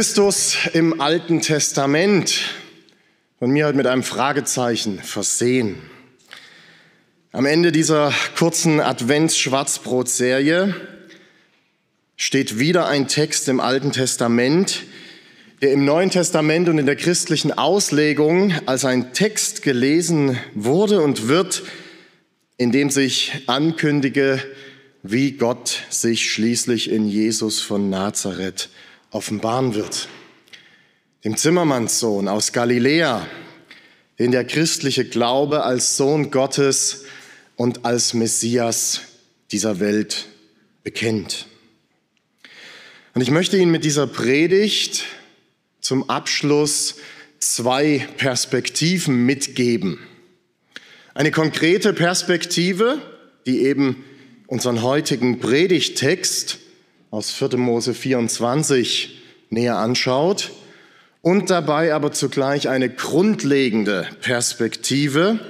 Christus im Alten Testament. Von mir heute mit einem Fragezeichen versehen. Am Ende dieser kurzen Advents-Schwarzbrot-Serie steht wieder ein Text im Alten Testament, der im Neuen Testament und in der christlichen Auslegung als ein Text gelesen wurde und wird, in dem sich ankündige, wie Gott sich schließlich in Jesus von Nazareth offenbaren wird. Dem Zimmermannssohn aus Galiläa, den der christliche Glaube als Sohn Gottes und als Messias dieser Welt bekennt. Und ich möchte Ihnen mit dieser Predigt zum Abschluss zwei Perspektiven mitgeben. Eine konkrete Perspektive, die eben unseren heutigen Predigtext aus 4. Mose 24 näher anschaut und dabei aber zugleich eine grundlegende Perspektive,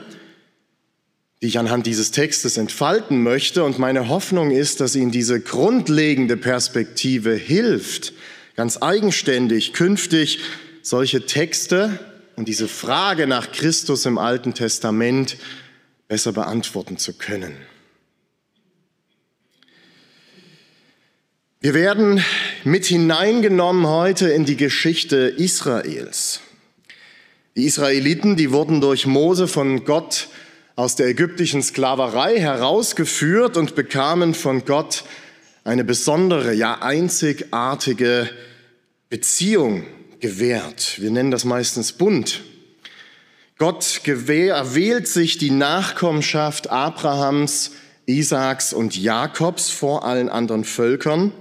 die ich anhand dieses Textes entfalten möchte. Und meine Hoffnung ist, dass Ihnen diese grundlegende Perspektive hilft, ganz eigenständig künftig solche Texte und diese Frage nach Christus im Alten Testament besser beantworten zu können. Wir werden mit hineingenommen heute in die Geschichte Israels. Die Israeliten, die wurden durch Mose von Gott aus der ägyptischen Sklaverei herausgeführt und bekamen von Gott eine besondere, ja einzigartige Beziehung gewährt. Wir nennen das meistens Bund. Gott erwählt sich die Nachkommenschaft Abrahams, Isaaks und Jakobs vor allen anderen Völkern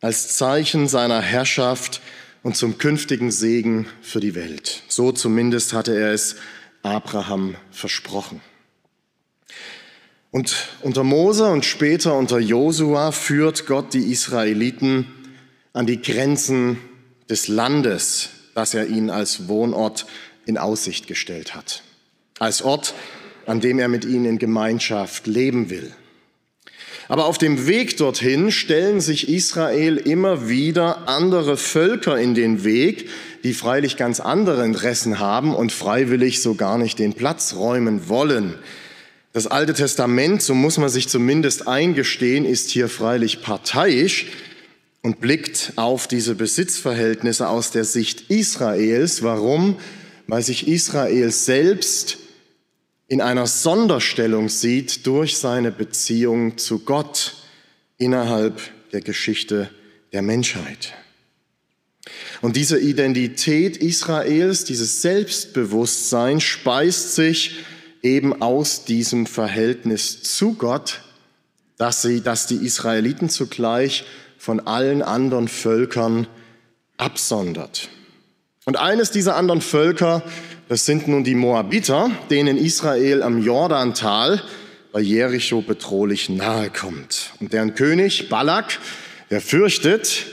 als Zeichen seiner Herrschaft und zum künftigen Segen für die Welt. So zumindest hatte er es Abraham versprochen. Und unter Mose und später unter Josua führt Gott die Israeliten an die Grenzen des Landes, das er ihnen als Wohnort in Aussicht gestellt hat. Als Ort, an dem er mit ihnen in Gemeinschaft leben will. Aber auf dem Weg dorthin stellen sich Israel immer wieder andere Völker in den Weg, die freilich ganz andere Interessen haben und freiwillig so gar nicht den Platz räumen wollen. Das Alte Testament, so muss man sich zumindest eingestehen, ist hier freilich parteiisch und blickt auf diese Besitzverhältnisse aus der Sicht Israels. Warum? Weil sich Israel selbst in einer Sonderstellung sieht durch seine Beziehung zu Gott innerhalb der Geschichte der Menschheit. Und diese Identität Israels, dieses Selbstbewusstsein speist sich eben aus diesem Verhältnis zu Gott, dass sie, dass die Israeliten zugleich von allen anderen Völkern absondert. Und eines dieser anderen Völker das sind nun die Moabiter, denen Israel am Jordantal bei Jericho bedrohlich nahe kommt. Und deren König Balak, der fürchtet,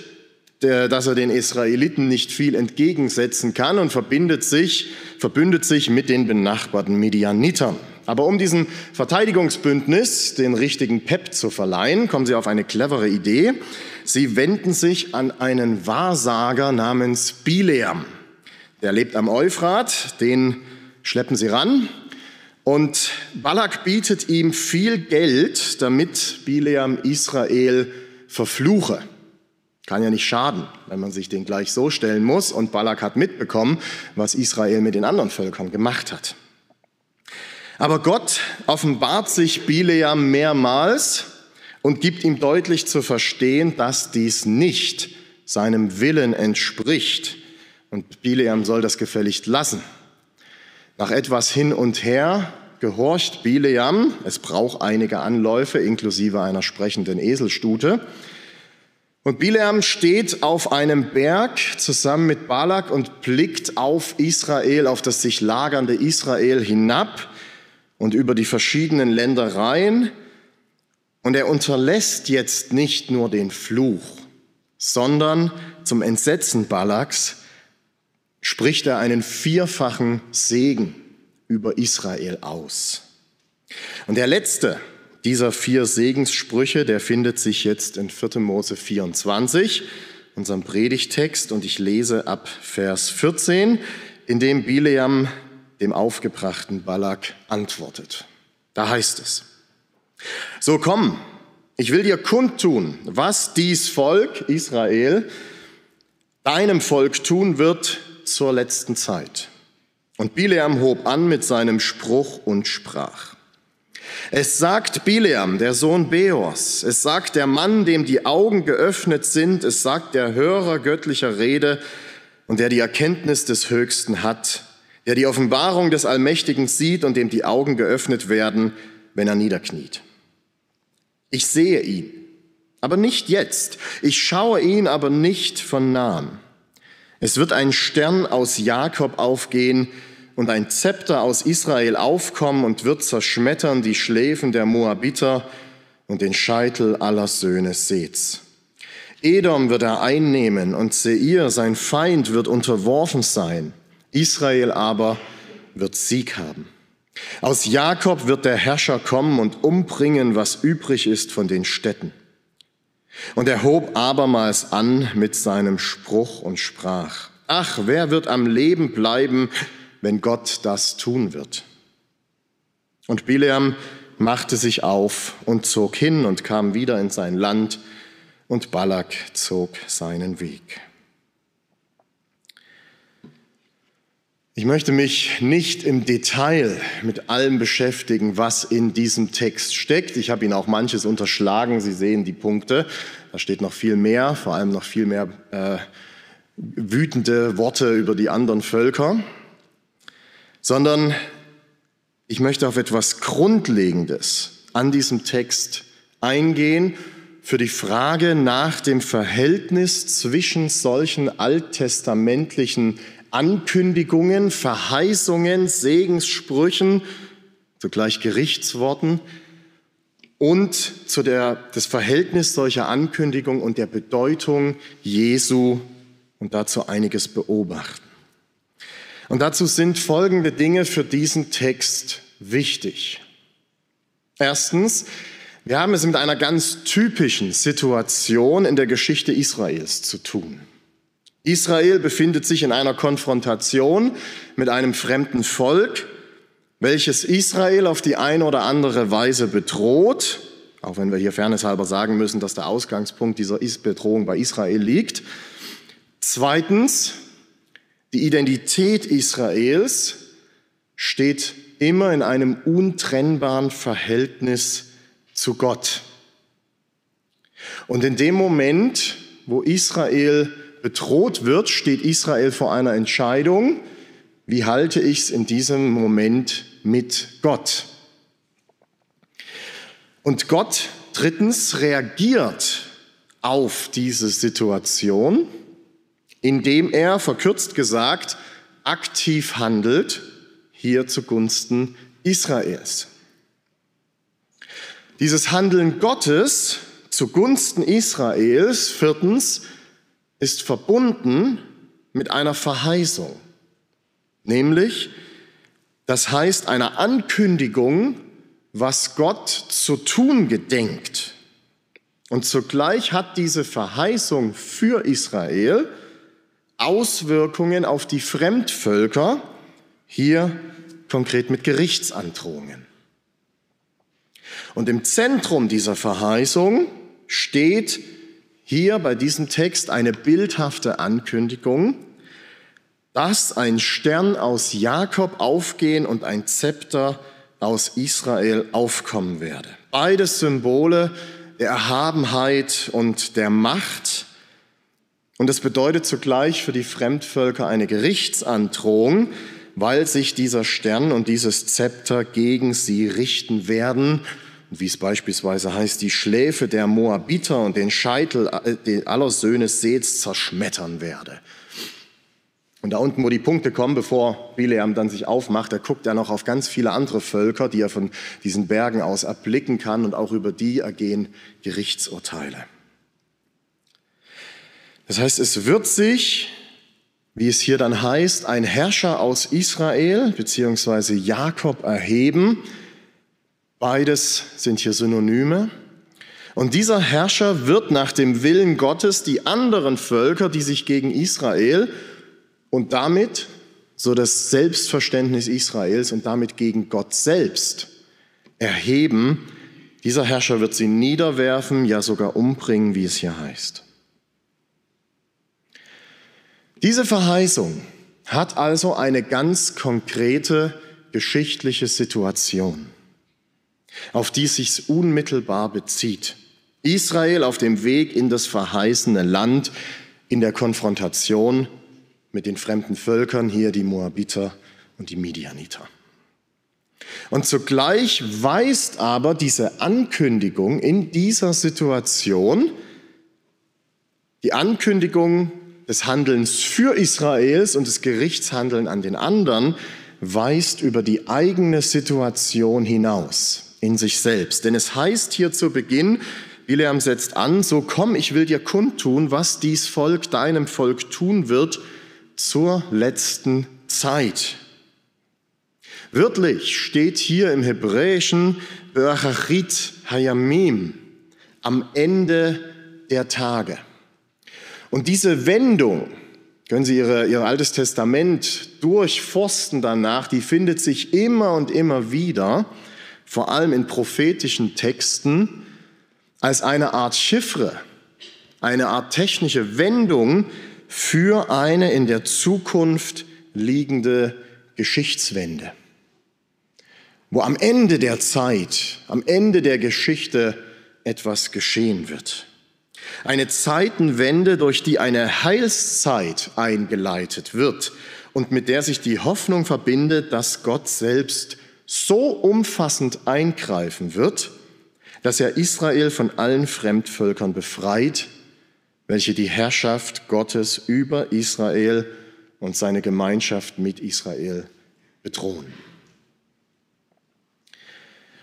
dass er den Israeliten nicht viel entgegensetzen kann und verbindet sich, verbündet sich mit den benachbarten Midianitern. Aber um diesem Verteidigungsbündnis den richtigen Pep zu verleihen, kommen sie auf eine clevere Idee. Sie wenden sich an einen Wahrsager namens Bileam. Der lebt am Euphrat, den schleppen sie ran. Und Balak bietet ihm viel Geld, damit Bileam Israel verfluche. Kann ja nicht schaden, wenn man sich den gleich so stellen muss. Und Balak hat mitbekommen, was Israel mit den anderen Völkern gemacht hat. Aber Gott offenbart sich Bileam mehrmals und gibt ihm deutlich zu verstehen, dass dies nicht seinem Willen entspricht und Bileam soll das gefälligst lassen. Nach etwas hin und her gehorcht Bileam. Es braucht einige Anläufe, inklusive einer sprechenden Eselstute. Und Bileam steht auf einem Berg zusammen mit Balak und blickt auf Israel, auf das sich lagernde Israel hinab und über die verschiedenen Ländereien. Und er unterlässt jetzt nicht nur den Fluch, sondern zum Entsetzen Balaks spricht er einen vierfachen Segen über Israel aus. Und der letzte dieser vier Segenssprüche, der findet sich jetzt in 4. Mose 24, unserem Predigtext, und ich lese ab Vers 14, in dem Bileam dem aufgebrachten Balak antwortet. Da heißt es, so komm, ich will dir kundtun, was dies Volk Israel deinem Volk tun wird zur letzten Zeit. Und Bileam hob an mit seinem Spruch und sprach. Es sagt Bileam, der Sohn Beors, es sagt der Mann, dem die Augen geöffnet sind, es sagt der Hörer göttlicher Rede und der die Erkenntnis des Höchsten hat, der die Offenbarung des Allmächtigen sieht und dem die Augen geöffnet werden, wenn er niederkniet. Ich sehe ihn, aber nicht jetzt. Ich schaue ihn aber nicht von nahem. Es wird ein Stern aus Jakob aufgehen, und ein Zepter aus Israel aufkommen und wird zerschmettern die Schläfen der Moabiter und den Scheitel aller Söhne Seths. Edom wird er einnehmen und Seir, sein Feind, wird unterworfen sein. Israel aber wird Sieg haben. Aus Jakob wird der Herrscher kommen und umbringen, was übrig ist von den Städten. Und er hob abermals an mit seinem Spruch und sprach, Ach, wer wird am Leben bleiben, wenn Gott das tun wird. Und Bileam machte sich auf und zog hin und kam wieder in sein Land, und Balak zog seinen Weg. Ich möchte mich nicht im Detail mit allem beschäftigen, was in diesem Text steckt. Ich habe Ihnen auch manches unterschlagen. Sie sehen die Punkte. Da steht noch viel mehr, vor allem noch viel mehr äh, wütende Worte über die anderen Völker sondern ich möchte auf etwas Grundlegendes an diesem Text eingehen für die Frage nach dem Verhältnis zwischen solchen alttestamentlichen Ankündigungen, Verheißungen, Segenssprüchen, zugleich Gerichtsworten und zu der, das Verhältnis solcher Ankündigungen und der Bedeutung Jesu und dazu einiges beobachten. Und dazu sind folgende Dinge für diesen Text wichtig. Erstens, wir haben es mit einer ganz typischen Situation in der Geschichte Israels zu tun. Israel befindet sich in einer Konfrontation mit einem fremden Volk, welches Israel auf die eine oder andere Weise bedroht, auch wenn wir hier fairnesshalber sagen müssen, dass der Ausgangspunkt dieser Bedrohung bei Israel liegt. Zweitens, die Identität Israels steht immer in einem untrennbaren Verhältnis zu Gott. Und in dem Moment, wo Israel bedroht wird, steht Israel vor einer Entscheidung, wie halte ich es in diesem Moment mit Gott? Und Gott drittens reagiert auf diese Situation indem er, verkürzt gesagt, aktiv handelt, hier zugunsten Israels. Dieses Handeln Gottes zugunsten Israels, viertens, ist verbunden mit einer Verheißung, nämlich, das heißt einer Ankündigung, was Gott zu tun gedenkt. Und zugleich hat diese Verheißung für Israel Auswirkungen auf die Fremdvölker, hier konkret mit Gerichtsandrohungen. Und im Zentrum dieser Verheißung steht hier bei diesem Text eine bildhafte Ankündigung, dass ein Stern aus Jakob aufgehen und ein Zepter aus Israel aufkommen werde. Beides Symbole der Erhabenheit und der Macht und es bedeutet zugleich für die Fremdvölker eine Gerichtsandrohung, weil sich dieser Stern und dieses Zepter gegen sie richten werden wie es beispielsweise heißt, die Schläfe der Moabiter und den Scheitel äh, aller Söhne Seths zerschmettern werde. Und da unten, wo die Punkte kommen, bevor Bileam dann sich aufmacht, da guckt er noch auf ganz viele andere Völker, die er von diesen Bergen aus erblicken kann und auch über die ergehen Gerichtsurteile. Das heißt, es wird sich, wie es hier dann heißt, ein Herrscher aus Israel bzw. Jakob erheben. Beides sind hier Synonyme. Und dieser Herrscher wird nach dem Willen Gottes die anderen Völker, die sich gegen Israel und damit so das Selbstverständnis Israels und damit gegen Gott selbst erheben. Dieser Herrscher wird sie niederwerfen, ja sogar umbringen, wie es hier heißt. Diese Verheißung hat also eine ganz konkrete geschichtliche Situation, auf die es sich unmittelbar bezieht. Israel auf dem Weg in das verheißene Land, in der Konfrontation mit den fremden Völkern, hier die Moabiter und die Midianiter. Und zugleich weist aber diese Ankündigung in dieser Situation, die Ankündigung des Handelns für Israels und des Gerichtshandeln an den anderen, weist über die eigene Situation hinaus in sich selbst. Denn es heißt hier zu Beginn, Bileam setzt an, so komm, ich will dir kundtun, was dies Volk deinem Volk tun wird zur letzten Zeit. Wörtlich steht hier im Hebräischen Be'achachit Hayamim, am Ende der Tage. Und diese Wendung, können Sie Ihre, Ihr Altes Testament durchforsten danach, die findet sich immer und immer wieder, vor allem in prophetischen Texten, als eine Art Chiffre, eine Art technische Wendung für eine in der Zukunft liegende Geschichtswende, wo am Ende der Zeit, am Ende der Geschichte etwas geschehen wird. Eine Zeitenwende, durch die eine Heilszeit eingeleitet wird und mit der sich die Hoffnung verbindet, dass Gott selbst so umfassend eingreifen wird, dass er Israel von allen Fremdvölkern befreit, welche die Herrschaft Gottes über Israel und seine Gemeinschaft mit Israel bedrohen.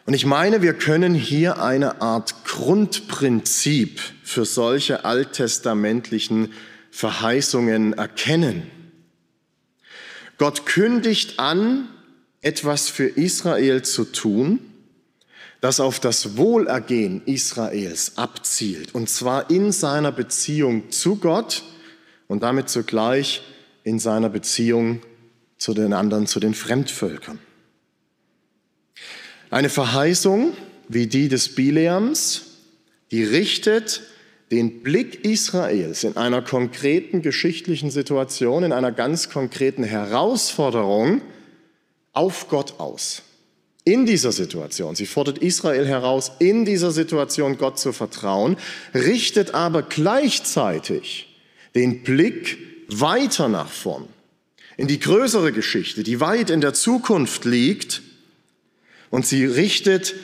Und ich meine, wir können hier eine Art Grundprinzip für solche alttestamentlichen Verheißungen erkennen. Gott kündigt an, etwas für Israel zu tun, das auf das Wohlergehen Israels abzielt, und zwar in seiner Beziehung zu Gott und damit zugleich in seiner Beziehung zu den anderen, zu den Fremdvölkern. Eine Verheißung wie die des Bileams, die richtet den Blick Israels in einer konkreten geschichtlichen Situation, in einer ganz konkreten Herausforderung auf Gott aus. In dieser Situation, sie fordert Israel heraus, in dieser Situation Gott zu vertrauen, richtet aber gleichzeitig den Blick weiter nach vorn, in die größere Geschichte, die weit in der Zukunft liegt und sie richtet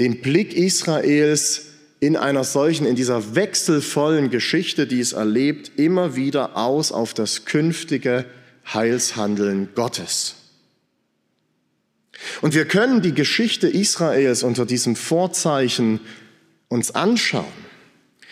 den Blick Israels in einer solchen, in dieser wechselvollen Geschichte, die es erlebt, immer wieder aus auf das künftige Heilshandeln Gottes. Und wir können die Geschichte Israels unter diesem Vorzeichen uns anschauen.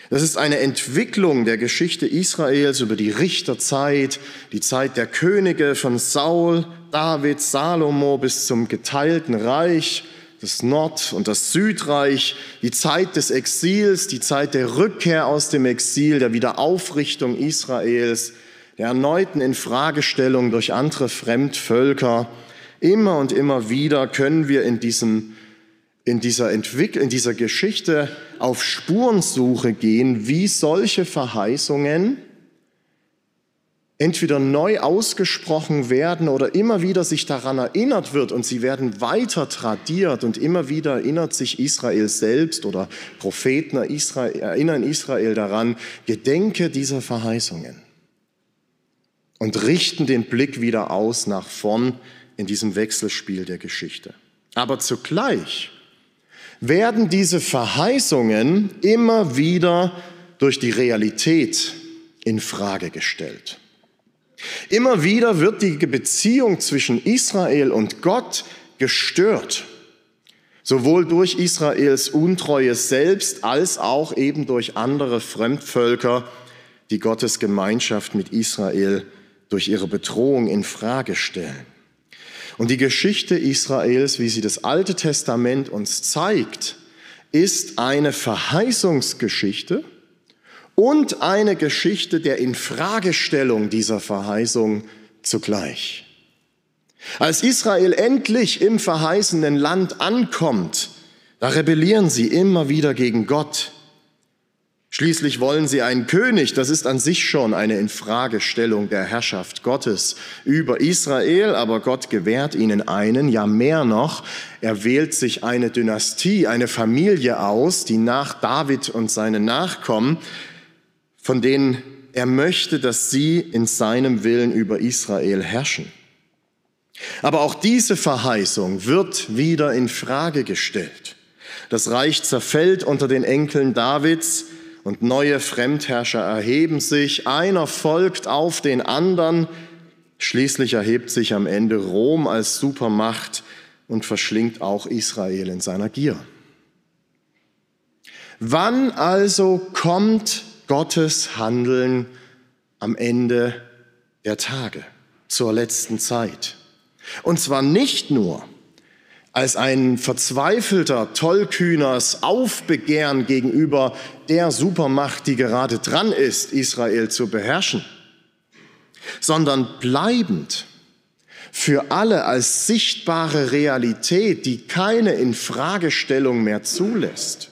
Das ist eine Entwicklung der Geschichte Israels über die Richterzeit, die Zeit der Könige von Saul, David, Salomo bis zum geteilten Reich, das Nord- und das Südreich, die Zeit des Exils, die Zeit der Rückkehr aus dem Exil, der Wiederaufrichtung Israels, der erneuten Infragestellung durch andere Fremdvölker. Immer und immer wieder können wir in diesem in dieser, Entwick in dieser Geschichte auf Spurensuche gehen, wie solche Verheißungen entweder neu ausgesprochen werden oder immer wieder sich daran erinnert wird und sie werden weiter tradiert und immer wieder erinnert sich Israel selbst oder Propheten Israel, erinnern Israel daran, gedenke dieser Verheißungen und richten den Blick wieder aus nach vorn in diesem Wechselspiel der Geschichte. Aber zugleich werden diese Verheißungen immer wieder durch die Realität in Frage gestellt. Immer wieder wird die Beziehung zwischen Israel und Gott gestört, sowohl durch Israels Untreue selbst als auch eben durch andere Fremdvölker, die Gottes Gemeinschaft mit Israel durch ihre Bedrohung in Frage stellen. Und die Geschichte Israels, wie sie das Alte Testament uns zeigt, ist eine Verheißungsgeschichte und eine Geschichte der Infragestellung dieser Verheißung zugleich. Als Israel endlich im verheißenen Land ankommt, da rebellieren sie immer wieder gegen Gott. Schließlich wollen sie einen König, das ist an sich schon eine Infragestellung der Herrschaft Gottes über Israel, aber Gott gewährt ihnen einen, ja mehr noch, er wählt sich eine Dynastie, eine Familie aus, die nach David und seinen Nachkommen, von denen er möchte, dass sie in seinem Willen über Israel herrschen. Aber auch diese Verheißung wird wieder in Frage gestellt. Das Reich zerfällt unter den Enkeln Davids und neue Fremdherrscher erheben sich. Einer folgt auf den anderen. Schließlich erhebt sich am Ende Rom als Supermacht und verschlingt auch Israel in seiner Gier. Wann also kommt Gottes Handeln am Ende der Tage, zur letzten Zeit? Und zwar nicht nur als ein verzweifelter, tollkühners Aufbegehren gegenüber der Supermacht, die gerade dran ist, Israel zu beherrschen, sondern bleibend für alle als sichtbare Realität, die keine Infragestellung mehr zulässt.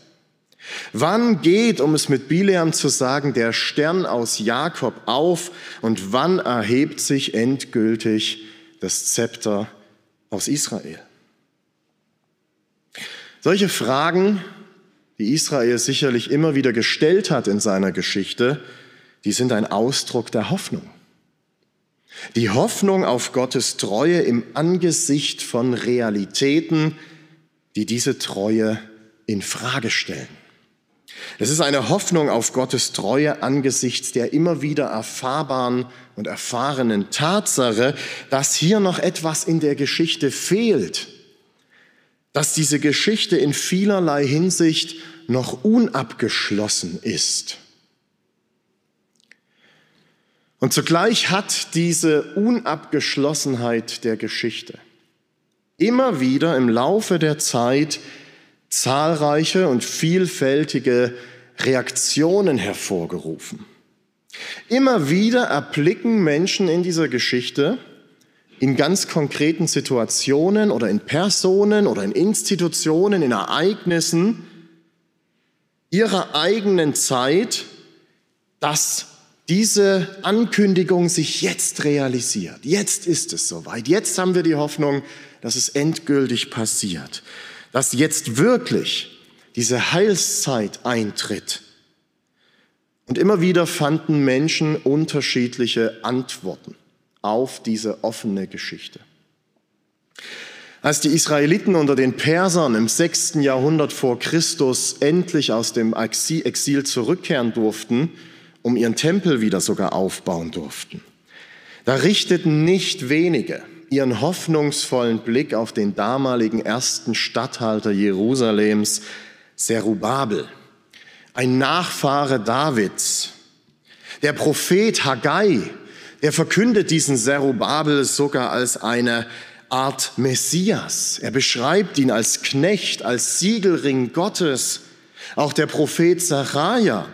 Wann geht, um es mit Bileam zu sagen, der Stern aus Jakob auf und wann erhebt sich endgültig das Zepter aus Israel? Solche Fragen, die Israel sicherlich immer wieder gestellt hat in seiner Geschichte, die sind ein Ausdruck der Hoffnung. Die Hoffnung auf Gottes Treue im Angesicht von Realitäten, die diese Treue in Frage stellen. Es ist eine Hoffnung auf Gottes Treue angesichts der immer wieder erfahrbaren und erfahrenen Tatsache, dass hier noch etwas in der Geschichte fehlt, dass diese Geschichte in vielerlei Hinsicht noch unabgeschlossen ist. Und zugleich hat diese Unabgeschlossenheit der Geschichte immer wieder im Laufe der Zeit zahlreiche und vielfältige Reaktionen hervorgerufen. Immer wieder erblicken Menschen in dieser Geschichte in ganz konkreten Situationen oder in Personen oder in Institutionen, in Ereignissen ihrer eigenen Zeit, dass diese Ankündigung sich jetzt realisiert. Jetzt ist es soweit. Jetzt haben wir die Hoffnung, dass es endgültig passiert dass jetzt wirklich diese Heilszeit eintritt. Und immer wieder fanden Menschen unterschiedliche Antworten auf diese offene Geschichte. Als die Israeliten unter den Persern im sechsten Jahrhundert vor Christus endlich aus dem Exil zurückkehren durften, um ihren Tempel wieder sogar aufbauen durften, da richteten nicht wenige ihren hoffnungsvollen Blick auf den damaligen ersten Statthalter Jerusalems, Zerubabel, ein Nachfahre Davids. Der Prophet Haggai, der verkündet diesen Zerubabel sogar als eine Art Messias. Er beschreibt ihn als Knecht, als Siegelring Gottes. Auch der Prophet Zachariah,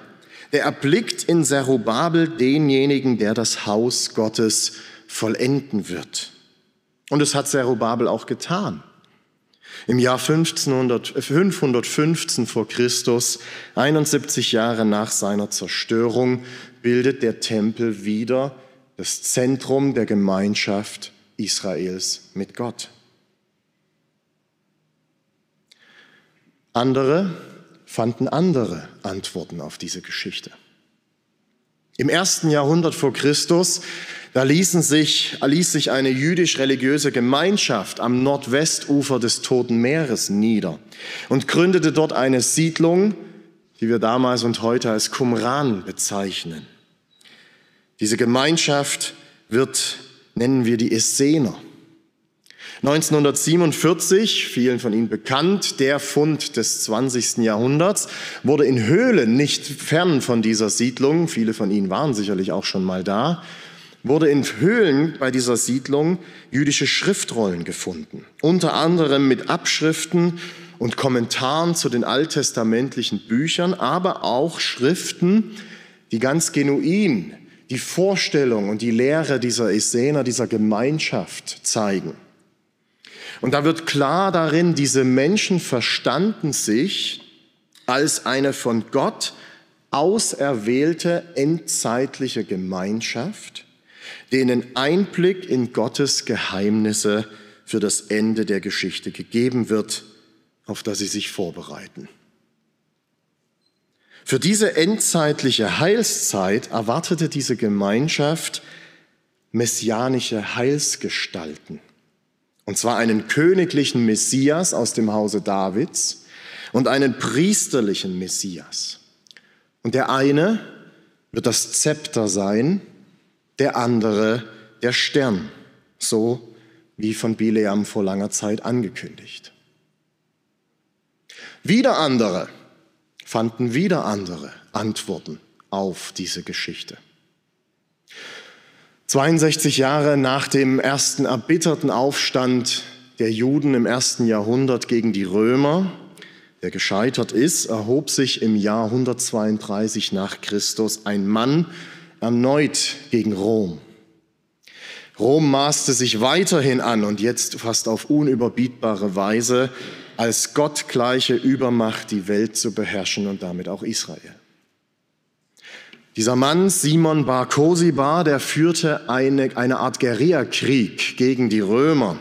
der erblickt in Zerubabel denjenigen, der das Haus Gottes vollenden wird. Und es hat Zerubabel auch getan. Im Jahr 1500, 515 vor Christus, 71 Jahre nach seiner Zerstörung, bildet der Tempel wieder das Zentrum der Gemeinschaft Israels mit Gott. Andere fanden andere Antworten auf diese Geschichte. Im ersten Jahrhundert vor Christus Da ließen sich, ließ sich eine jüdisch-religiöse Gemeinschaft am Nordwestufer des Toten Meeres nieder und gründete dort eine Siedlung, die wir damals und heute als Qumran bezeichnen. Diese Gemeinschaft wird, nennen wir die Essener. 1947, vielen von Ihnen bekannt, der Fund des 20. Jahrhunderts, wurde in Höhlen nicht fern von dieser Siedlung, viele von Ihnen waren sicherlich auch schon mal da, wurde in Höhlen bei dieser Siedlung jüdische Schriftrollen gefunden, unter anderem mit Abschriften und Kommentaren zu den alttestamentlichen Büchern, aber auch Schriften, die ganz genuin die Vorstellung und die Lehre dieser Essener, dieser Gemeinschaft zeigen. Und da wird klar darin, diese Menschen verstanden sich als eine von Gott auserwählte endzeitliche Gemeinschaft, denen Einblick in Gottes Geheimnisse für das Ende der Geschichte gegeben wird, auf das sie sich vorbereiten. Für diese endzeitliche Heilszeit erwartete diese Gemeinschaft messianische Heilsgestalten. Und zwar einen königlichen Messias aus dem Hause Davids und einen priesterlichen Messias. Und der eine wird das Zepter sein, der andere der Stern, so wie von Bileam vor langer Zeit angekündigt. Wieder andere fanden wieder andere Antworten auf diese Geschichte. 62 Jahre nach dem ersten erbitterten Aufstand der Juden im ersten Jahrhundert gegen die Römer, der gescheitert ist, erhob sich im Jahr 132 nach Christus ein Mann erneut gegen Rom. Rom maßte sich weiterhin an und jetzt fast auf unüberbietbare Weise als gottgleiche Übermacht die Welt zu beherrschen und damit auch Israel. Dieser Mann, Simon Bar Kosiba, der führte eine, eine Art Guerillakrieg gegen die Römer.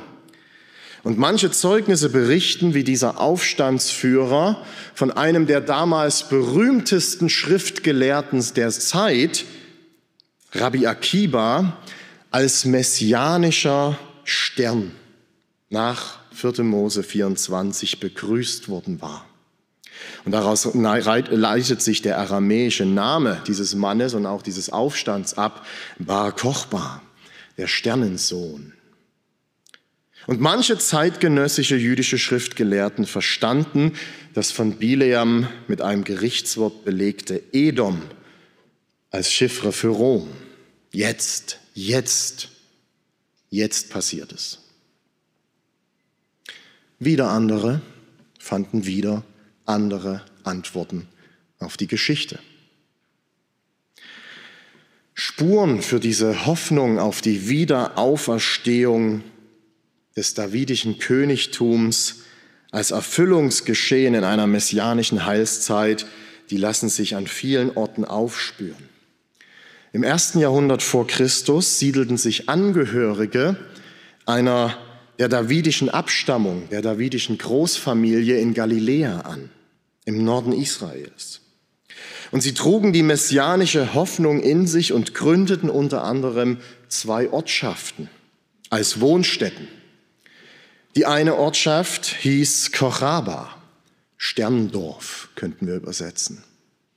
Und manche Zeugnisse berichten, wie dieser Aufstandsführer von einem der damals berühmtesten Schriftgelehrten der Zeit, Rabbi Akiba, als messianischer Stern nach 4. Mose 24 begrüßt worden war. Und daraus leitet sich der aramäische Name dieses Mannes und auch dieses Aufstands ab, Bar Kochba, der Sternensohn. Und manche zeitgenössische jüdische Schriftgelehrten verstanden das von Bileam mit einem Gerichtswort belegte Edom als Chiffre für Rom. Jetzt, jetzt, jetzt passiert es. Wieder andere fanden wieder andere Antworten auf die Geschichte. Spuren für diese Hoffnung auf die Wiederauferstehung des davidischen Königtums als Erfüllungsgeschehen in einer messianischen Heilszeit, die lassen sich an vielen Orten aufspüren. Im ersten Jahrhundert vor Christus siedelten sich Angehörige einer der davidischen Abstammung, der davidischen Großfamilie in Galiläa an im Norden Israels. Und sie trugen die messianische Hoffnung in sich und gründeten unter anderem zwei Ortschaften als Wohnstätten. Die eine Ortschaft hieß Kochaba, Sterndorf könnten wir übersetzen.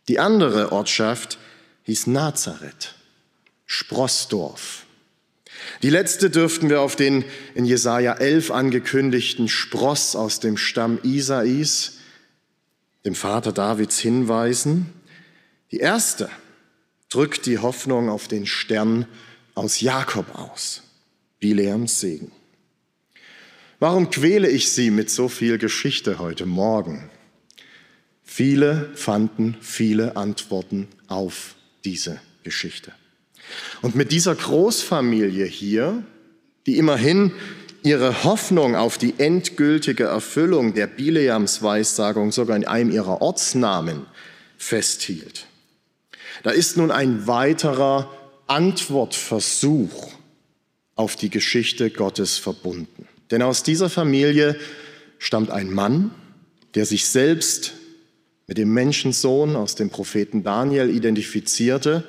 Die andere Ortschaft hieß Nazareth, Sprossdorf. Die letzte dürften wir auf den in Jesaja 11 angekündigten Spross aus dem Stamm Isais dem Vater Davids hinweisen. Die erste drückt die Hoffnung auf den Stern aus Jakob aus, Bileams Segen. Warum quäle ich Sie mit so viel Geschichte heute Morgen? Viele fanden viele Antworten auf diese Geschichte. Und mit dieser Großfamilie hier, die immerhin ihre Hoffnung auf die endgültige Erfüllung der Bileams Weissagung sogar in einem ihrer Ortsnamen festhielt. Da ist nun ein weiterer Antwortversuch auf die Geschichte Gottes verbunden. Denn aus dieser Familie stammt ein Mann, der sich selbst mit dem Menschensohn aus dem Propheten Daniel identifizierte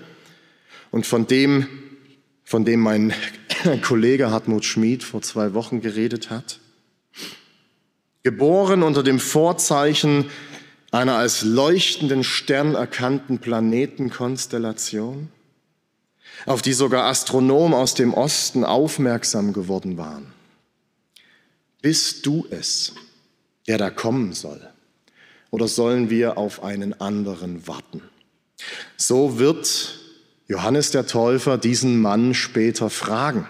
und von dem von dem mein Kollege Hartmut Schmid vor zwei Wochen geredet hat. Geboren unter dem Vorzeichen einer als leuchtenden Stern erkannten Planetenkonstellation, auf die sogar Astronomen aus dem Osten aufmerksam geworden waren. Bist du es, der da kommen soll? Oder sollen wir auf einen anderen warten? So wird Johannes der Täufer diesen Mann später fragen.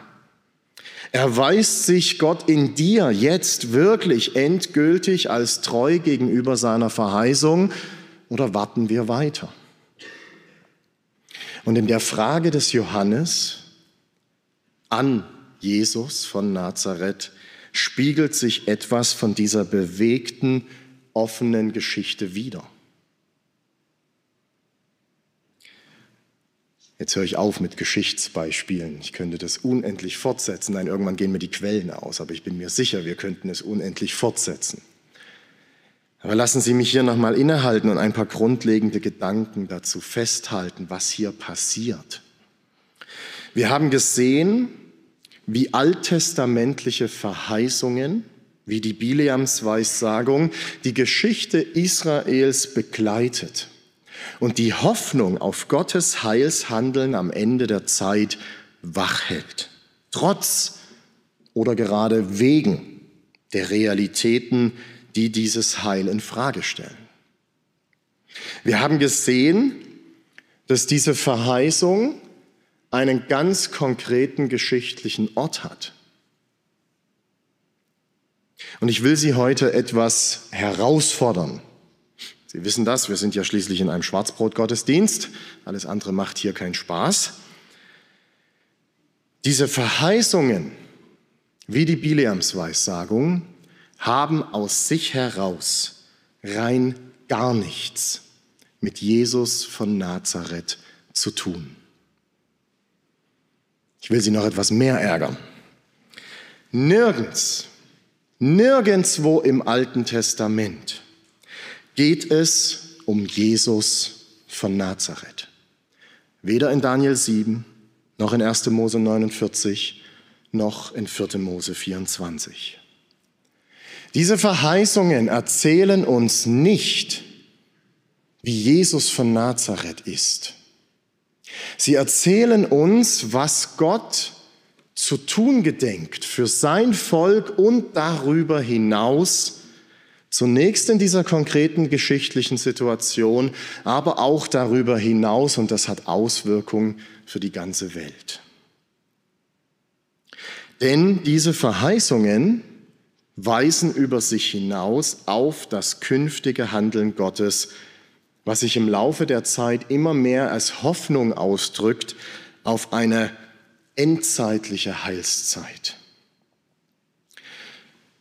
Erweist sich Gott in dir jetzt wirklich endgültig als treu gegenüber seiner Verheißung oder warten wir weiter? Und in der Frage des Johannes an Jesus von Nazareth spiegelt sich etwas von dieser bewegten, offenen Geschichte wider. Jetzt höre ich auf mit Geschichtsbeispielen. Ich könnte das unendlich fortsetzen. Nein, irgendwann gehen mir die Quellen aus, aber ich bin mir sicher, wir könnten es unendlich fortsetzen. Aber lassen Sie mich hier nochmal innehalten und ein paar grundlegende Gedanken dazu festhalten, was hier passiert. Wir haben gesehen, wie alttestamentliche Verheißungen, wie die Bileams Weissagung, die Geschichte Israels begleitet und die Hoffnung auf Gottes Heilshandeln am Ende der Zeit wach hält. Trotz oder gerade wegen der Realitäten, die dieses Heil in Frage stellen. Wir haben gesehen, dass diese Verheißung einen ganz konkreten geschichtlichen Ort hat. Und ich will Sie heute etwas herausfordern. Sie wissen das, wir sind ja schließlich in einem Schwarzbrotgottesdienst. Alles andere macht hier keinen Spaß. Diese Verheißungen, wie die Bileams Weissagung, haben aus sich heraus rein gar nichts mit Jesus von Nazareth zu tun. Ich will Sie noch etwas mehr ärgern. Nirgends, nirgendswo im Alten Testament geht es um Jesus von Nazareth. Weder in Daniel 7, noch in 1. Mose 49, noch in 4. Mose 24. Diese Verheißungen erzählen uns nicht, wie Jesus von Nazareth ist. Sie erzählen uns, was Gott zu tun gedenkt für sein Volk und darüber hinaus Zunächst in dieser konkreten geschichtlichen Situation, aber auch darüber hinaus und das hat Auswirkungen für die ganze Welt. Denn diese Verheißungen weisen über sich hinaus auf das künftige Handeln Gottes, was sich im Laufe der Zeit immer mehr als Hoffnung ausdrückt auf eine endzeitliche Heilszeit.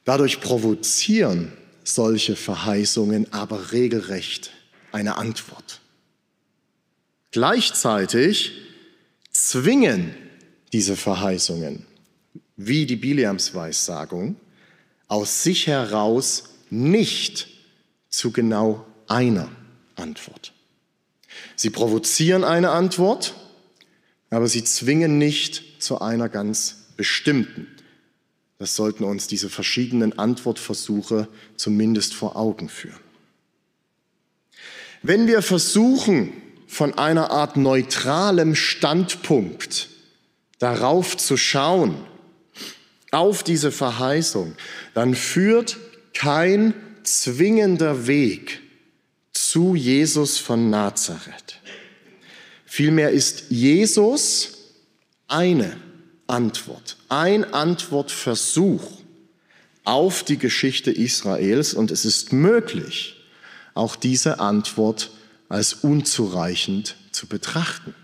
Dadurch provozieren solche Verheißungen aber regelrecht eine Antwort. Gleichzeitig zwingen diese Verheißungen, wie die Bileams Weissagung, aus sich heraus nicht zu genau einer Antwort. Sie provozieren eine Antwort, aber sie zwingen nicht zu einer ganz bestimmten das sollten uns diese verschiedenen Antwortversuche zumindest vor Augen führen. Wenn wir versuchen, von einer Art neutralem Standpunkt darauf zu schauen, auf diese Verheißung, dann führt kein zwingender Weg zu Jesus von Nazareth. Vielmehr ist Jesus eine Antwort, ein Antwortversuch auf die Geschichte Israels und es ist möglich, auch diese Antwort als unzureichend zu betrachten.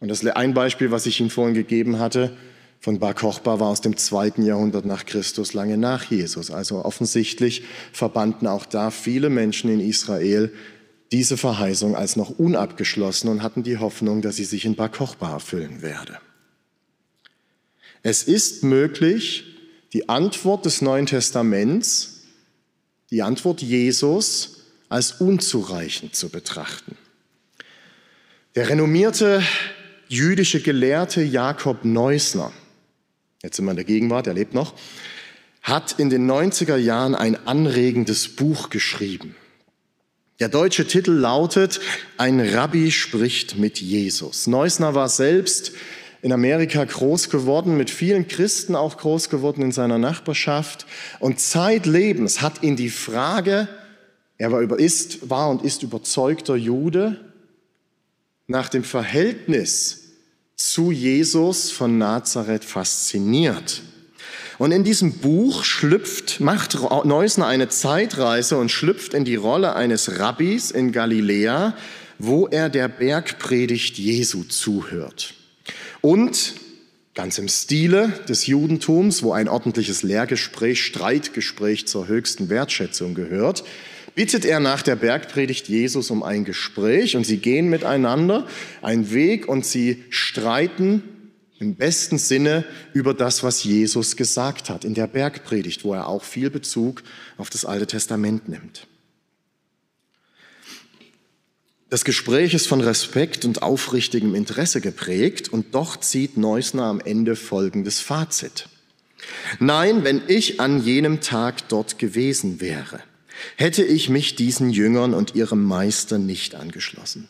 Und das ein Beispiel, was ich Ihnen vorhin gegeben hatte, von Bar Kochba war aus dem zweiten Jahrhundert nach Christus, lange nach Jesus. Also offensichtlich verbanden auch da viele Menschen in Israel diese Verheißung als noch unabgeschlossen und hatten die Hoffnung, dass sie sich in Bar Kochba erfüllen werde. Es ist möglich, die Antwort des Neuen Testaments, die Antwort Jesus als unzureichend zu betrachten. Der renommierte jüdische Gelehrte Jakob Neusner, jetzt sind wir in der Gegenwart, er lebt noch, hat in den 90er Jahren ein anregendes Buch geschrieben. Der deutsche Titel lautet Ein Rabbi spricht mit Jesus. Neusner war selbst in Amerika groß geworden, mit vielen Christen auch groß geworden in seiner Nachbarschaft. Und zeitlebens hat ihn die Frage, er war, über, ist, war und ist überzeugter Jude, nach dem Verhältnis zu Jesus von Nazareth fasziniert. Und in diesem Buch schlüpft, macht Neusner eine Zeitreise und schlüpft in die Rolle eines Rabbis in Galiläa, wo er der Bergpredigt Jesu zuhört. Und ganz im Stile des Judentums, wo ein ordentliches Lehrgespräch, Streitgespräch zur höchsten Wertschätzung gehört, bittet er nach der Bergpredigt Jesus um ein Gespräch und sie gehen miteinander einen Weg und sie streiten im besten Sinne über das, was Jesus gesagt hat in der Bergpredigt, wo er auch viel Bezug auf das Alte Testament nimmt. Das Gespräch ist von Respekt und aufrichtigem Interesse geprägt und doch zieht Neusner am Ende folgendes Fazit. Nein, wenn ich an jenem Tag dort gewesen wäre, hätte ich mich diesen Jüngern und ihrem Meister nicht angeschlossen.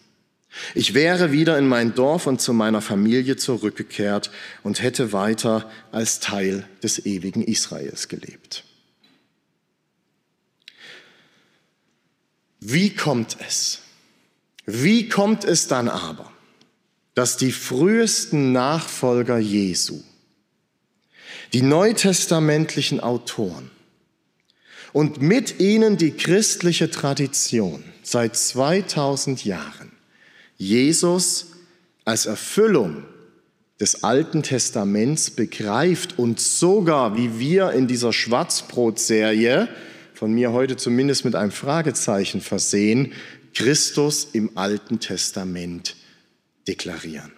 Ich wäre wieder in mein Dorf und zu meiner Familie zurückgekehrt und hätte weiter als Teil des ewigen Israels gelebt. Wie kommt es? Wie kommt es dann aber, dass die frühesten Nachfolger Jesu, die neutestamentlichen Autoren und mit ihnen die christliche Tradition seit 2000 Jahren Jesus als Erfüllung des Alten Testaments begreift und sogar, wie wir in dieser Schwarzbrot-Serie, von mir heute zumindest mit einem Fragezeichen versehen, Christus im Alten Testament deklarieren.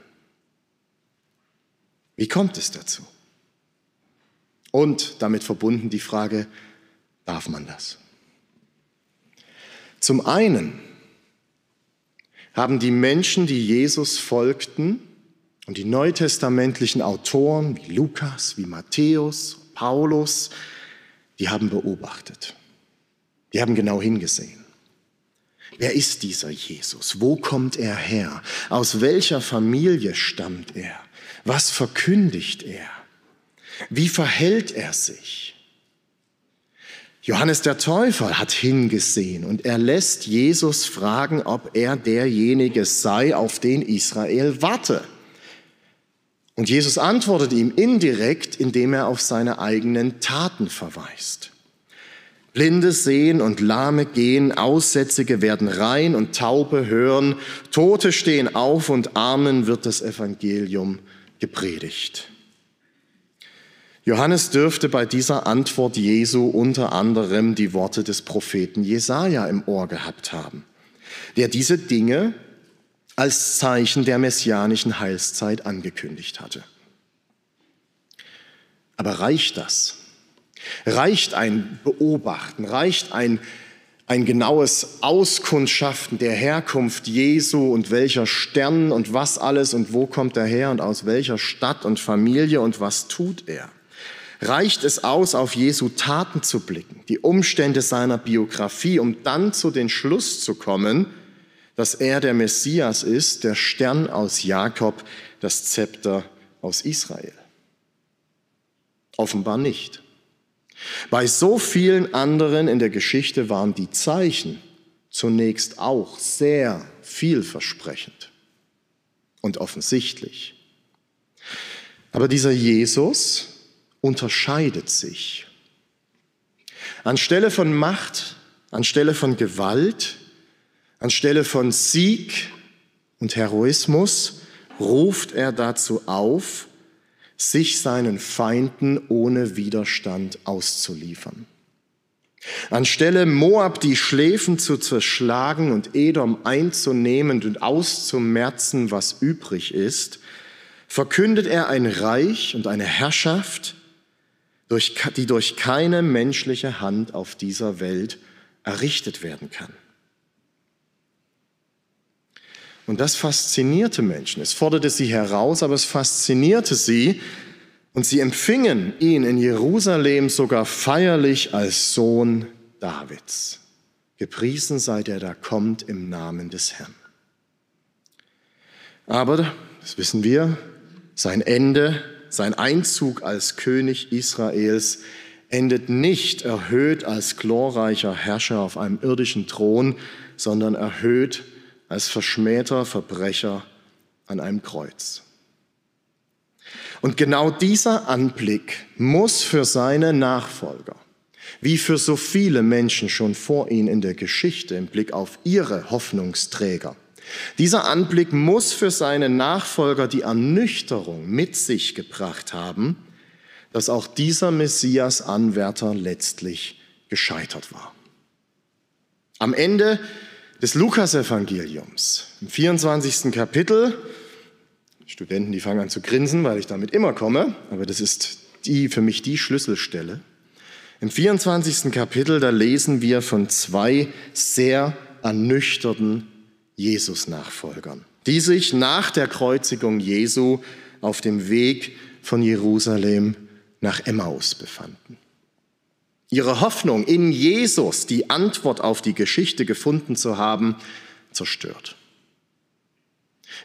Wie kommt es dazu? Und damit verbunden die Frage, darf man das? Zum einen haben die Menschen, die Jesus folgten, und die neutestamentlichen Autoren wie Lukas, wie Matthäus, Paulus, die haben beobachtet. Die haben genau hingesehen. Wer ist dieser Jesus? Wo kommt er her? Aus welcher Familie stammt er? Was verkündigt er? Wie verhält er sich? Johannes der Täufer hat hingesehen und er lässt Jesus fragen, ob er derjenige sei, auf den Israel warte. Und Jesus antwortet ihm indirekt, indem er auf seine eigenen Taten verweist. Blinde sehen und Lahme gehen, Aussätzige werden rein und Taube hören, Tote stehen auf und Armen wird das Evangelium gepredigt. Johannes dürfte bei dieser Antwort Jesu unter anderem die Worte des Propheten Jesaja im Ohr gehabt haben, der diese Dinge als Zeichen der messianischen Heilszeit angekündigt hatte. Aber reicht das? Reicht ein Beobachten? Reicht ein, ein genaues Auskundschaften der Herkunft Jesu und welcher Stern und was alles und wo kommt er her und aus welcher Stadt und Familie und was tut er? Reicht es aus, auf Jesu Taten zu blicken, die Umstände seiner Biografie, um dann zu den Schluss zu kommen, dass er der Messias ist, der Stern aus Jakob, das Zepter aus Israel. Offenbar nicht. Bei so vielen anderen in der Geschichte waren die Zeichen zunächst auch sehr vielversprechend und offensichtlich. Aber dieser Jesus, unterscheidet sich. Anstelle von Macht, anstelle von Gewalt, anstelle von Sieg und Heroismus ruft er dazu auf, sich seinen Feinden ohne Widerstand auszuliefern. Anstelle Moab die Schläfen zu zerschlagen und Edom einzunehmen und auszumerzen, was übrig ist, verkündet er ein Reich und eine Herrschaft, die durch keine menschliche Hand auf dieser Welt errichtet werden kann. Und das faszinierte Menschen. Es forderte sie heraus, aber es faszinierte sie. Und sie empfingen ihn in Jerusalem sogar feierlich als Sohn Davids. Gepriesen sei der, der kommt im Namen des Herrn. Aber, das wissen wir, sein Ende, sein Einzug als König Israels endet nicht erhöht als glorreicher Herrscher auf einem irdischen Thron, sondern erhöht als verschmähter Verbrecher an einem Kreuz. Und genau dieser Anblick muss für seine Nachfolger, wie für so viele Menschen schon vor ihnen in der Geschichte im Blick auf ihre Hoffnungsträger, dieser Anblick muss für seine Nachfolger die Ernüchterung mit sich gebracht haben, dass auch dieser Messias-Anwärter letztlich gescheitert war. Am Ende des Lukasevangeliums, im 24. Kapitel, Studenten, die fangen an zu grinsen, weil ich damit immer komme, aber das ist die, für mich die Schlüsselstelle. Im 24. Kapitel, da lesen wir von zwei sehr ernüchterten Jesus-Nachfolgern, die sich nach der Kreuzigung Jesu auf dem Weg von Jerusalem nach Emmaus befanden. Ihre Hoffnung in Jesus, die Antwort auf die Geschichte gefunden zu haben, zerstört.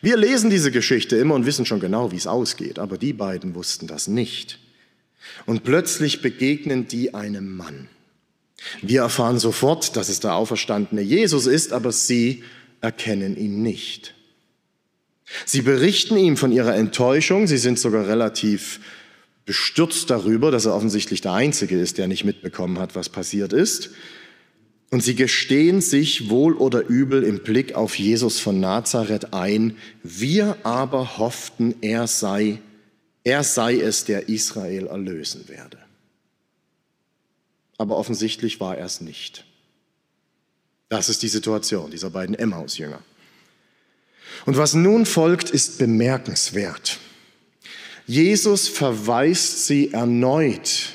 Wir lesen diese Geschichte immer und wissen schon genau, wie es ausgeht, aber die beiden wussten das nicht. Und plötzlich begegnen die einem Mann. Wir erfahren sofort, dass es der auferstandene Jesus ist, aber sie erkennen ihn nicht. Sie berichten ihm von ihrer Enttäuschung, sie sind sogar relativ bestürzt darüber, dass er offensichtlich der Einzige ist, der nicht mitbekommen hat, was passiert ist. Und sie gestehen sich wohl oder übel im Blick auf Jesus von Nazareth ein, wir aber hofften, er sei, er sei es, der Israel erlösen werde. Aber offensichtlich war er es nicht. Das ist die Situation dieser beiden Emmaus-Jünger. Und was nun folgt, ist bemerkenswert. Jesus verweist sie erneut,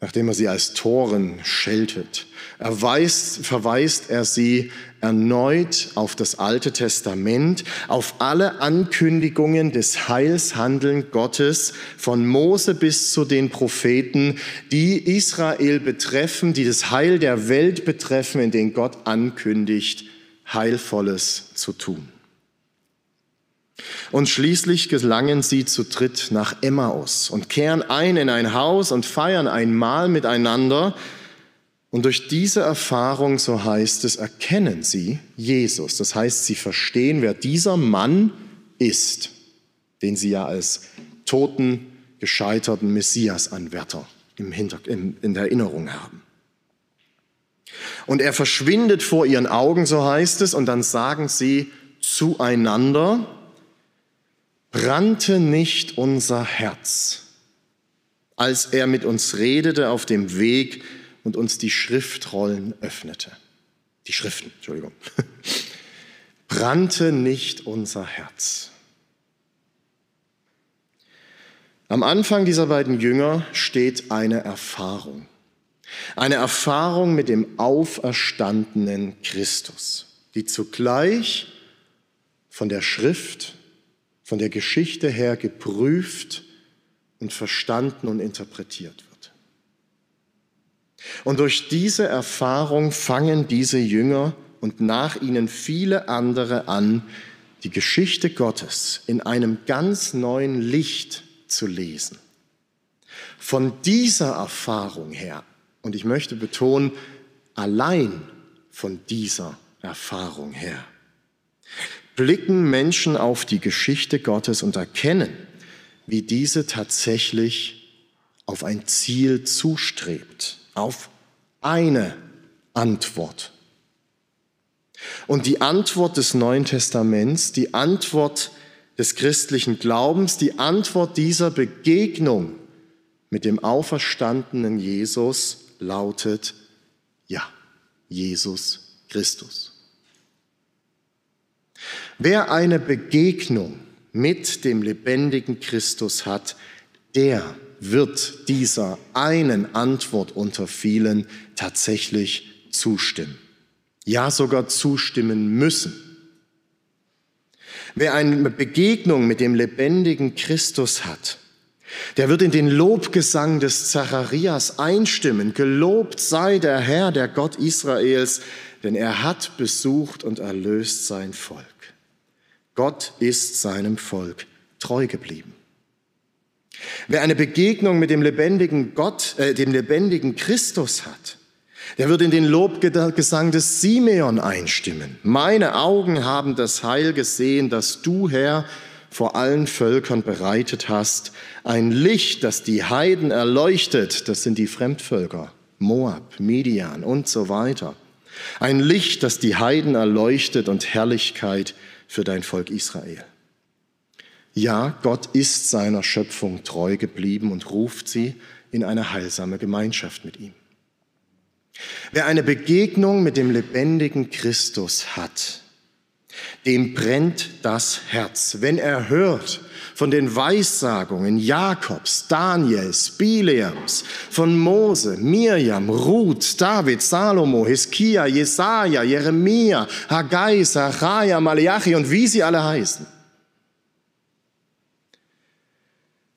nachdem er sie als Toren scheltet, erweist, verweist er sie erneut auf das Alte Testament, auf alle Ankündigungen des Heilshandeln Gottes von Mose bis zu den Propheten, die Israel betreffen, die das Heil der Welt betreffen, in denen Gott ankündigt, Heilvolles zu tun. Und schließlich gelangen sie zu dritt nach Emmaus und kehren ein in ein Haus und feiern ein Mahl miteinander, und durch diese Erfahrung, so heißt es, erkennen sie Jesus. Das heißt, sie verstehen, wer dieser Mann ist, den sie ja als toten, gescheiterten Messias-Anwärter in der Erinnerung haben. Und er verschwindet vor ihren Augen, so heißt es, und dann sagen sie zueinander, brannte nicht unser Herz, als er mit uns redete auf dem Weg, und uns die Schriftrollen öffnete. Die Schriften, Entschuldigung. Brannte nicht unser Herz. Am Anfang dieser beiden Jünger steht eine Erfahrung. Eine Erfahrung mit dem auferstandenen Christus, die zugleich von der Schrift, von der Geschichte her geprüft und verstanden und interpretiert wird. Und durch diese Erfahrung fangen diese Jünger und nach ihnen viele andere an, die Geschichte Gottes in einem ganz neuen Licht zu lesen. Von dieser Erfahrung her, und ich möchte betonen, allein von dieser Erfahrung her, blicken Menschen auf die Geschichte Gottes und erkennen, wie diese tatsächlich auf ein Ziel zustrebt auf eine Antwort. Und die Antwort des Neuen Testaments, die Antwort des christlichen Glaubens, die Antwort dieser Begegnung mit dem auferstandenen Jesus lautet ja, Jesus Christus. Wer eine Begegnung mit dem lebendigen Christus hat, der wird dieser einen Antwort unter vielen tatsächlich zustimmen. Ja, sogar zustimmen müssen. Wer eine Begegnung mit dem lebendigen Christus hat, der wird in den Lobgesang des Zacharias einstimmen. Gelobt sei der Herr, der Gott Israels, denn er hat besucht und erlöst sein Volk. Gott ist seinem Volk treu geblieben. Wer eine Begegnung mit dem lebendigen Gott, äh, dem lebendigen Christus hat, der wird in den Lobgesang des Simeon einstimmen. Meine Augen haben das Heil gesehen, das du, Herr, vor allen Völkern bereitet hast. Ein Licht, das die Heiden erleuchtet, das sind die Fremdvölker, Moab, Midian und so weiter. Ein Licht, das die Heiden erleuchtet und Herrlichkeit für dein Volk Israel. Ja, Gott ist seiner Schöpfung treu geblieben und ruft sie in eine heilsame Gemeinschaft mit ihm. Wer eine Begegnung mit dem lebendigen Christus hat, dem brennt das Herz, wenn er hört von den Weissagungen Jakobs, Daniels, Bileams, von Mose, Mirjam, Ruth, David, Salomo, Hiskia, Jesaja, Jeremia, Haggai, Sacharja, Malachi und wie sie alle heißen,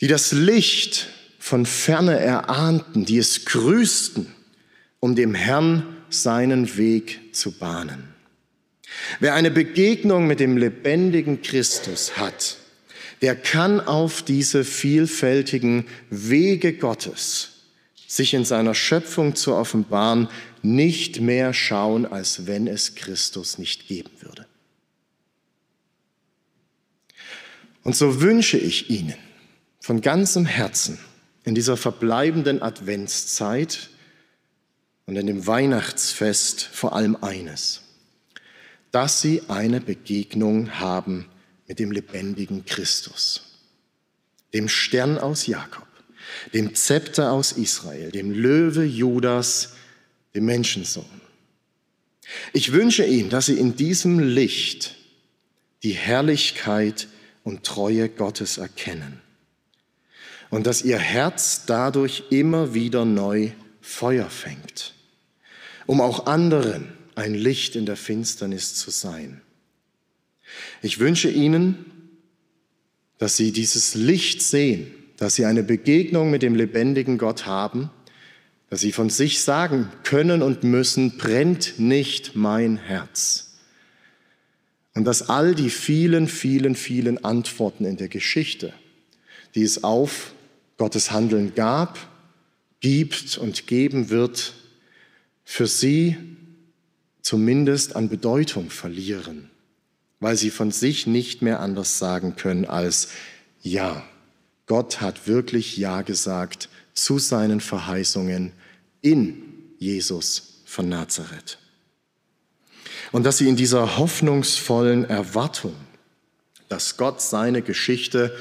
die das Licht von ferne erahnten, die es grüßten, um dem Herrn seinen Weg zu bahnen. Wer eine Begegnung mit dem lebendigen Christus hat, der kann auf diese vielfältigen Wege Gottes, sich in seiner Schöpfung zu offenbaren, nicht mehr schauen, als wenn es Christus nicht geben würde. Und so wünsche ich Ihnen von ganzem Herzen in dieser verbleibenden Adventszeit, und in dem Weihnachtsfest vor allem eines, dass sie eine Begegnung haben mit dem lebendigen Christus, dem Stern aus Jakob, dem Zepter aus Israel, dem Löwe Judas, dem Menschensohn. Ich wünsche Ihnen, dass Sie in diesem Licht die Herrlichkeit und Treue Gottes erkennen und dass Ihr Herz dadurch immer wieder neu Feuer fängt, um auch anderen ein Licht in der Finsternis zu sein. Ich wünsche Ihnen, dass Sie dieses Licht sehen, dass Sie eine Begegnung mit dem lebendigen Gott haben, dass Sie von sich sagen können und müssen, brennt nicht mein Herz. Und dass all die vielen, vielen, vielen Antworten in der Geschichte, die es auf Gottes Handeln gab, gibt und geben wird, für sie zumindest an Bedeutung verlieren, weil sie von sich nicht mehr anders sagen können als Ja. Gott hat wirklich Ja gesagt zu seinen Verheißungen in Jesus von Nazareth. Und dass sie in dieser hoffnungsvollen Erwartung, dass Gott seine Geschichte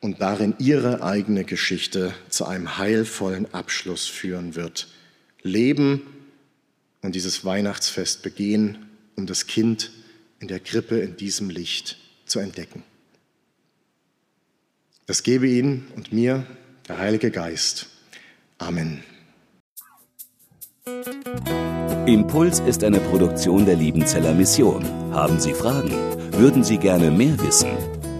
und darin ihre eigene Geschichte zu einem heilvollen Abschluss führen wird. Leben und dieses Weihnachtsfest begehen, um das Kind in der Krippe in diesem Licht zu entdecken. Das gebe Ihnen und mir der Heilige Geist. Amen. Impuls ist eine Produktion der Liebenzeller Mission. Haben Sie Fragen? Würden Sie gerne mehr wissen?